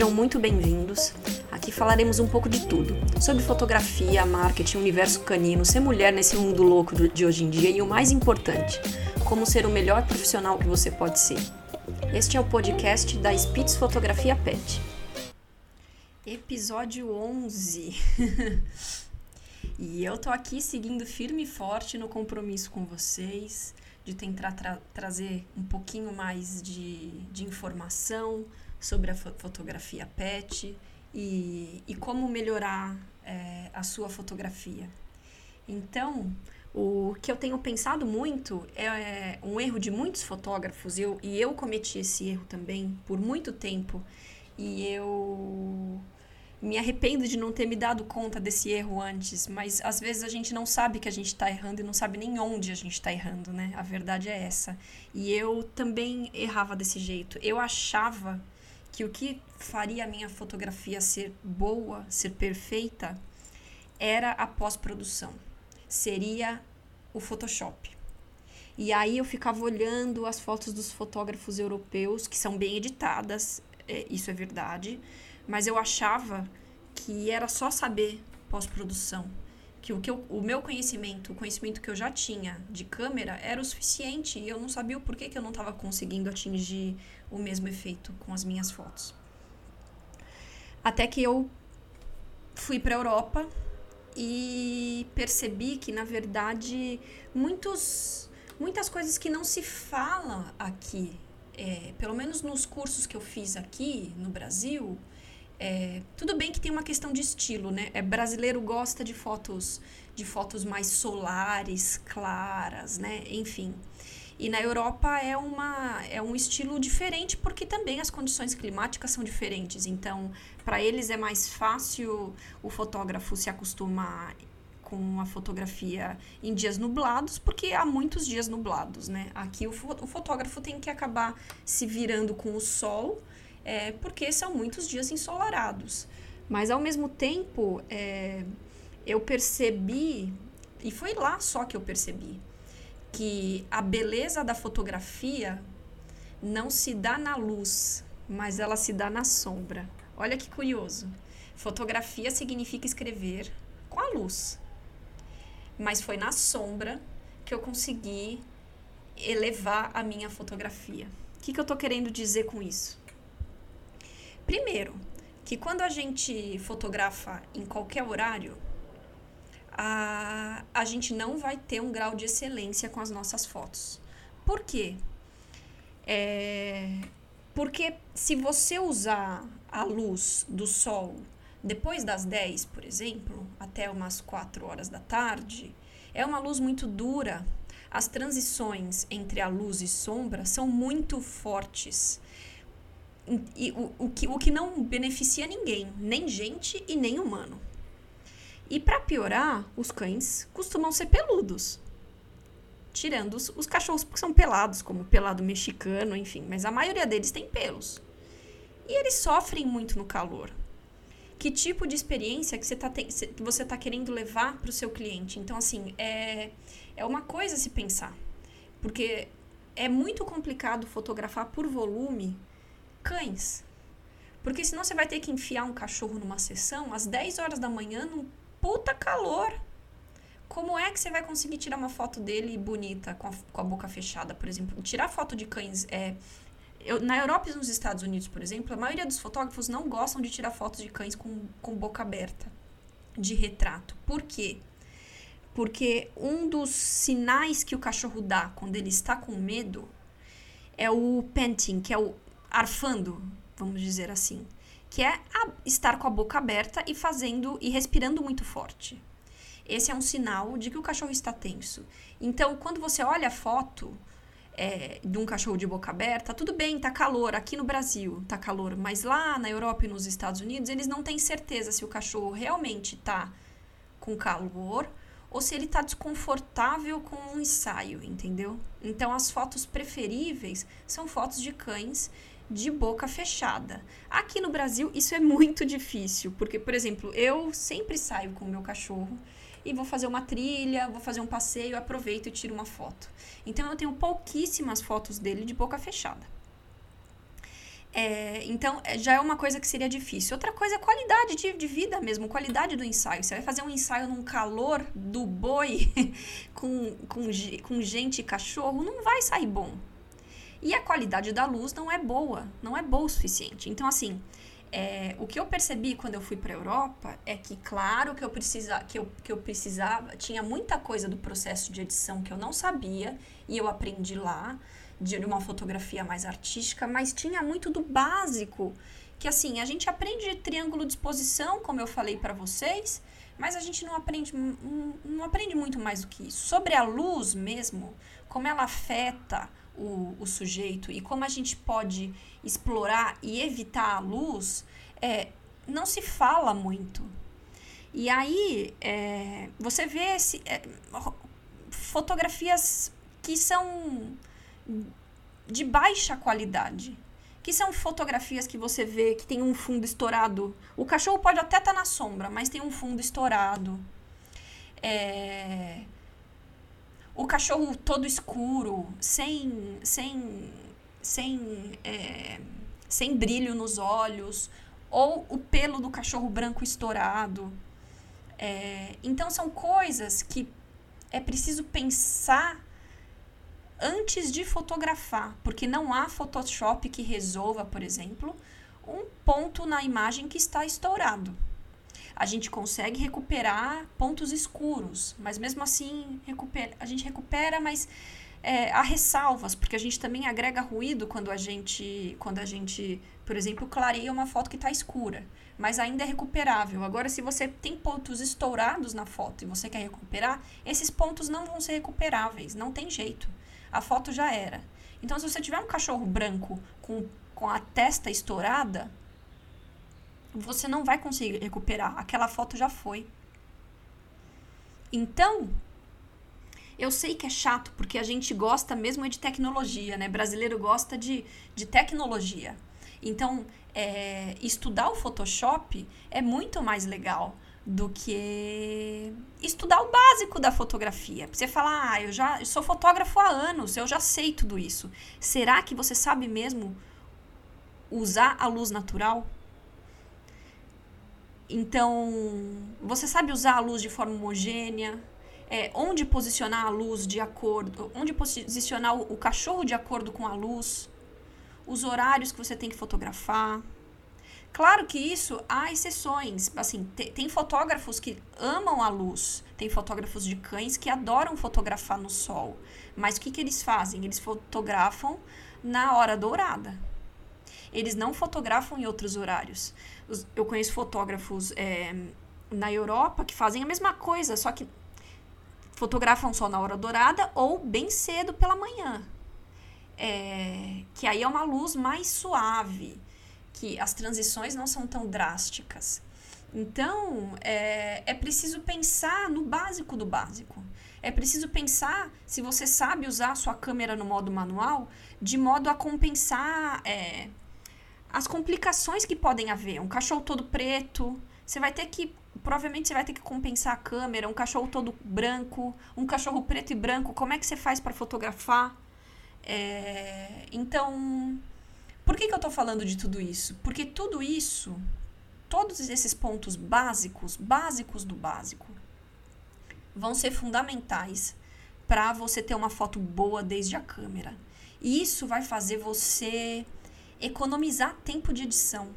Sejam muito bem-vindos. Aqui falaremos um pouco de tudo: sobre fotografia, marketing, universo canino, ser mulher nesse mundo louco de hoje em dia e o mais importante, como ser o melhor profissional que você pode ser. Este é o podcast da Spitz Fotografia Pet. Episódio 11. e eu tô aqui seguindo firme e forte no compromisso com vocês, de tentar tra trazer um pouquinho mais de, de informação sobre a fo fotografia pet e, e como melhorar é, a sua fotografia. Então, o que eu tenho pensado muito é, é um erro de muitos fotógrafos, eu, e eu cometi esse erro também por muito tempo, e eu me arrependo de não ter me dado conta desse erro antes, mas às vezes a gente não sabe que a gente está errando e não sabe nem onde a gente está errando, né? A verdade é essa. E eu também errava desse jeito. Eu achava que o que faria a minha fotografia ser boa, ser perfeita, era a pós-produção. Seria o Photoshop. E aí eu ficava olhando as fotos dos fotógrafos europeus, que são bem editadas, é, isso é verdade, mas eu achava que era só saber pós-produção. Que, o, que eu, o meu conhecimento, o conhecimento que eu já tinha de câmera era o suficiente e eu não sabia o porquê que eu não estava conseguindo atingir o mesmo efeito com as minhas fotos. Até que eu fui para a Europa e percebi que, na verdade, muitos, muitas coisas que não se falam aqui, é, pelo menos nos cursos que eu fiz aqui no Brasil, é, tudo bem que tem uma questão de estilo, né? É, brasileiro gosta de fotos de fotos mais solares, claras, né? Enfim. E na Europa é, uma, é um estilo diferente porque também as condições climáticas são diferentes. Então, para eles é mais fácil o fotógrafo se acostumar com a fotografia em dias nublados, porque há muitos dias nublados, né? Aqui o, o fotógrafo tem que acabar se virando com o sol, é, porque são muitos dias ensolarados. Mas ao mesmo tempo, é, eu percebi, e foi lá só que eu percebi, que a beleza da fotografia não se dá na luz, mas ela se dá na sombra. Olha que curioso. Fotografia significa escrever com a luz. Mas foi na sombra que eu consegui elevar a minha fotografia. O que, que eu estou querendo dizer com isso? Primeiro, que quando a gente fotografa em qualquer horário, a, a gente não vai ter um grau de excelência com as nossas fotos. Por quê? É, porque se você usar a luz do sol depois das 10, por exemplo, até umas 4 horas da tarde, é uma luz muito dura. As transições entre a luz e sombra são muito fortes. E o, o, que, o que não beneficia ninguém, nem gente e nem humano. E para piorar, os cães costumam ser peludos. Tirando os, os cachorros que são pelados, como o pelado mexicano, enfim, mas a maioria deles tem pelos. E eles sofrem muito no calor. Que tipo de experiência que você está você tá querendo levar para o seu cliente? Então, assim, é, é uma coisa se pensar. Porque é muito complicado fotografar por volume cães. Porque senão você vai ter que enfiar um cachorro numa sessão às 10 horas da manhã num puta calor. Como é que você vai conseguir tirar uma foto dele bonita com a, com a boca fechada, por exemplo? Tirar foto de cães é, eu, na Europa e nos Estados Unidos, por exemplo, a maioria dos fotógrafos não gostam de tirar fotos de cães com, com boca aberta, de retrato. Por quê? Porque um dos sinais que o cachorro dá quando ele está com medo é o panting, que é o arfando, vamos dizer assim que é estar com a boca aberta e fazendo e respirando muito forte. Esse é um sinal de que o cachorro está tenso. Então, quando você olha a foto, é, de um cachorro de boca aberta, tudo bem, tá calor. Aqui no Brasil tá calor, mas lá na Europa e nos Estados Unidos eles não têm certeza se o cachorro realmente tá com calor ou se ele tá desconfortável com um ensaio, entendeu? Então as fotos preferíveis são fotos de cães de boca fechada. Aqui no Brasil isso é muito difícil, porque por exemplo, eu sempre saio com o meu cachorro e vou fazer uma trilha, vou fazer um passeio, aproveito e tiro uma foto. Então eu tenho pouquíssimas fotos dele de boca fechada. É, então, é, já é uma coisa que seria difícil. Outra coisa é qualidade de, de, vida mesmo, qualidade do ensaio. Você vai fazer um ensaio num calor do boi com, com, com gente e cachorro, não vai sair bom. E a qualidade da luz não é boa, não é boa o suficiente. Então, assim, é, o que eu percebi quando eu fui para a Europa é que, claro, que eu, precisa, que, eu, que eu precisava, tinha muita coisa do processo de edição que eu não sabia e eu aprendi lá, de uma fotografia mais artística, mas tinha muito do básico, que assim, a gente aprende triângulo de exposição, como eu falei para vocês, mas a gente não aprende, não aprende muito mais do que isso. Sobre a luz mesmo, como ela afeta o, o sujeito e como a gente pode explorar e evitar a luz, é, não se fala muito. E aí é, você vê esse, é, fotografias que são de baixa qualidade. Que são fotografias que você vê que tem um fundo estourado. O cachorro pode até estar tá na sombra, mas tem um fundo estourado. É, o cachorro todo escuro, sem, sem, sem, é, sem brilho nos olhos, ou o pelo do cachorro branco estourado. É, então, são coisas que é preciso pensar antes de fotografar, porque não há Photoshop que resolva, por exemplo, um ponto na imagem que está estourado a gente consegue recuperar pontos escuros, mas mesmo assim recupera, a gente recupera, mas é, há ressalvas, porque a gente também agrega ruído quando a gente, quando a gente, por exemplo, clareia uma foto que está escura, mas ainda é recuperável. Agora, se você tem pontos estourados na foto e você quer recuperar, esses pontos não vão ser recuperáveis, não tem jeito. A foto já era. Então, se você tiver um cachorro branco com, com a testa estourada, você não vai conseguir recuperar. Aquela foto já foi. Então, eu sei que é chato, porque a gente gosta mesmo de tecnologia, né? Brasileiro gosta de, de tecnologia. Então, é, estudar o Photoshop é muito mais legal do que estudar o básico da fotografia. Você falar, ah, eu já eu sou fotógrafo há anos, eu já sei tudo isso. Será que você sabe mesmo usar a luz natural? Então, você sabe usar a luz de forma homogênea, é, onde posicionar a luz de acordo, onde posicionar o, cachorro de acordo com a luz, os horários que você tem que fotografar. Claro que isso há exceções. Assim, te, tem fotógrafos que amam a luz, tem fotógrafos de cães que adoram fotografar no sol. Mas o que, que eles fazem? Eles fotografam na hora dourada. Eles não fotografam em outros horários eu conheço fotógrafos é, na Europa que fazem a mesma coisa, só que fotografam só na hora dourada ou bem cedo pela manhã. É, que aí é uma luz mais suave, que as transições não são tão drásticas. Então, é, é preciso pensar no básico do básico. É preciso pensar se você sabe usar a sua câmera no modo manual, de modo a compensar é, as complicações que podem haver. Um cachorro todo preto, você vai ter que. Provavelmente você vai ter que compensar a câmera. Um cachorro todo branco, um cachorro preto e branco, como é que você faz para fotografar? É, então, por que, que eu estou falando de tudo isso? Porque tudo isso, todos esses pontos básicos, básicos do básico, vão ser fundamentais para você ter uma foto boa desde a câmera. E isso vai fazer você economizar tempo de edição.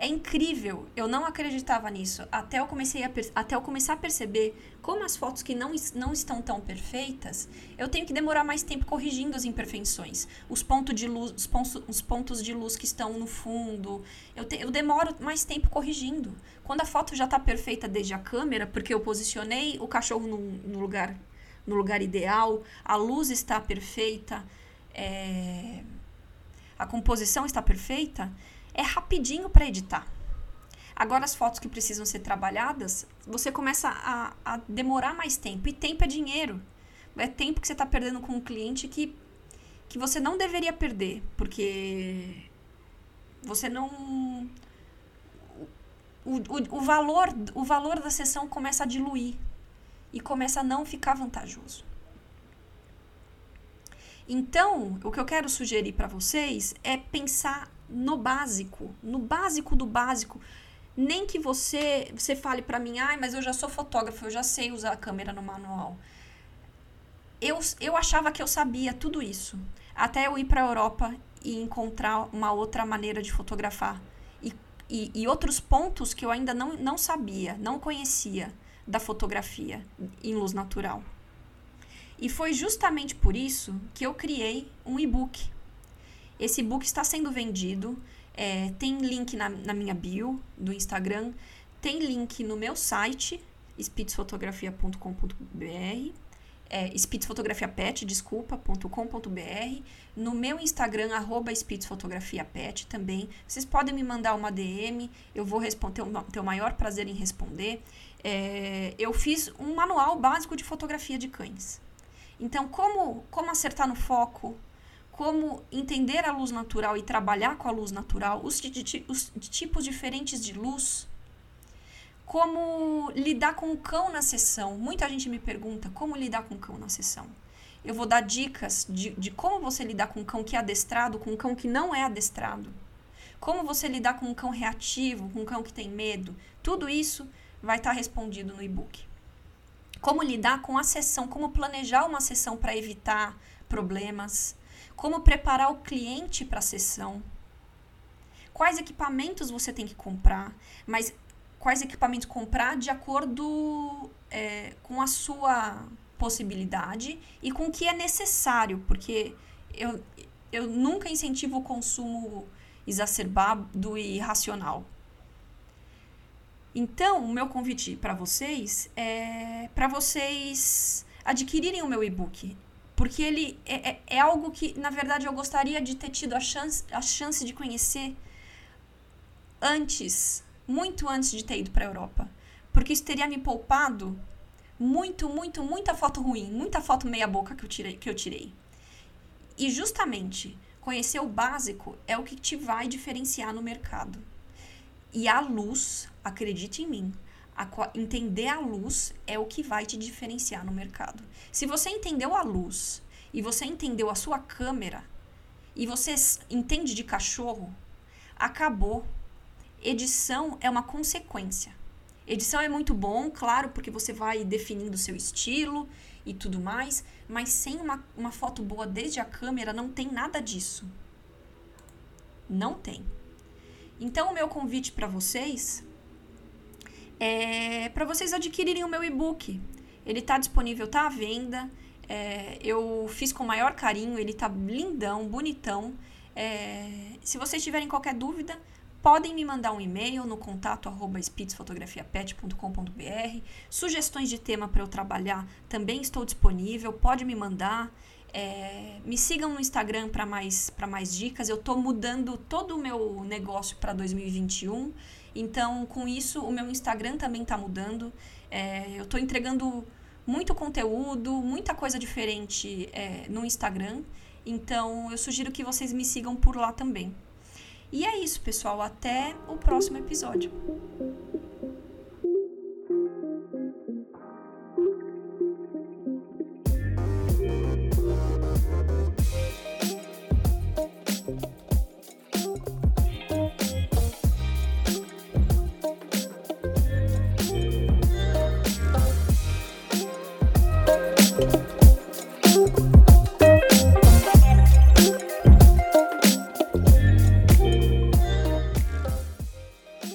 É incrível, eu não acreditava nisso, até eu, comecei a até eu começar a perceber como as fotos que não, não estão tão perfeitas, eu tenho que demorar mais tempo corrigindo as imperfeições. Os, pontos de luz, os, pontos, os pontos de luz que estão no fundo, eu, eu demoro mais tempo corrigindo. Quando a foto já está perfeita desde a câmera, porque eu posicionei o cachorro no, no, lugar, no lugar ideal, a luz está perfeita, é, a composição está perfeita, é rapidinho para editar. Agora, as fotos que precisam ser trabalhadas, você começa a, a demorar mais tempo. E tempo é dinheiro. É tempo que você está perdendo com um cliente que, que você não deveria perder, porque você não. O, o, o, valor, o valor da sessão começa a diluir e começa a não ficar vantajoso. Então, o que eu quero sugerir para vocês é pensar no básico, no básico do básico. Nem que você você fale para mim, ai, mas eu já sou fotógrafo, eu já sei usar a câmera no manual. Eu, eu achava que eu sabia tudo isso. Até eu ir para a Europa e encontrar uma outra maneira de fotografar. E, e, e outros pontos que eu ainda não, não sabia, não conhecia da fotografia em luz natural. E foi justamente por isso que eu criei um e-book. Esse e-book está sendo vendido, é, tem link na, na, minha bio do Instagram, tem link no meu site, spitzfotografia.com.br, é, spitzfotografiapet, desculpa.com.br, no meu Instagram, arroba spitzfotografiapet também. Vocês podem me mandar uma DM, eu vou responder, ter o maior prazer em responder. É, eu fiz um manual básico de fotografia de cães. Então, como, como acertar no foco, como entender a luz natural e trabalhar com a luz natural, os, os tipos diferentes de luz, como lidar com o cão na sessão. Muita gente me pergunta como lidar com o cão na sessão. Eu vou dar dicas de, de como você lidar com um cão que é adestrado, com um cão que não é adestrado. Como você lidar com um cão reativo, com um cão que tem medo. Tudo isso vai estar respondido no e-book como lidar com a sessão, como planejar uma sessão para evitar problemas, como preparar o cliente para a sessão, quais equipamentos você tem que comprar, mas quais equipamentos comprar de acordo é, com a sua possibilidade e com o que é necessário, porque eu, eu nunca incentivo o consumo exacerbado e irracional. Então, o meu convite para vocês é para vocês adquirirem o meu e-book. Porque ele é, é, é, algo que, na verdade, eu gostaria de ter tido a chance, a chance de conhecer antes, muito antes de ter ido para a Europa. Porque isso teria me poupado muito, muito, muita foto ruim, muita foto meia-boca que, que eu tirei. E justamente, conhecer o básico é o que te vai diferenciar no mercado. E a luz, acredite em mim, a, entender a luz é o que vai te diferenciar no mercado. Se você entendeu a luz e você entendeu a sua câmera e você entende de cachorro, acabou. Edição é uma consequência. Edição é muito bom, claro, porque você vai definindo o seu estilo e tudo mais, mas sem uma, uma foto boa desde a câmera não tem nada disso. Não tem. Então, o meu convite para vocês é para vocês adquirirem o meu e-book. Ele está disponível, está à venda. É, eu fiz com o maior carinho, ele está lindão, bonitão. É, se vocês tiverem qualquer dúvida, podem me mandar um e-mail no contato arroba Sugestões de tema para eu trabalhar também estou disponível, pode me mandar. É, me sigam no Instagram para mais, mais dicas. Eu estou mudando todo o meu negócio para 2021. Então, com isso, o meu Instagram também está mudando. É, eu estou entregando muito conteúdo, muita coisa diferente é, no Instagram. Então, eu sugiro que vocês me sigam por lá também. E é isso, pessoal. Até o próximo episódio.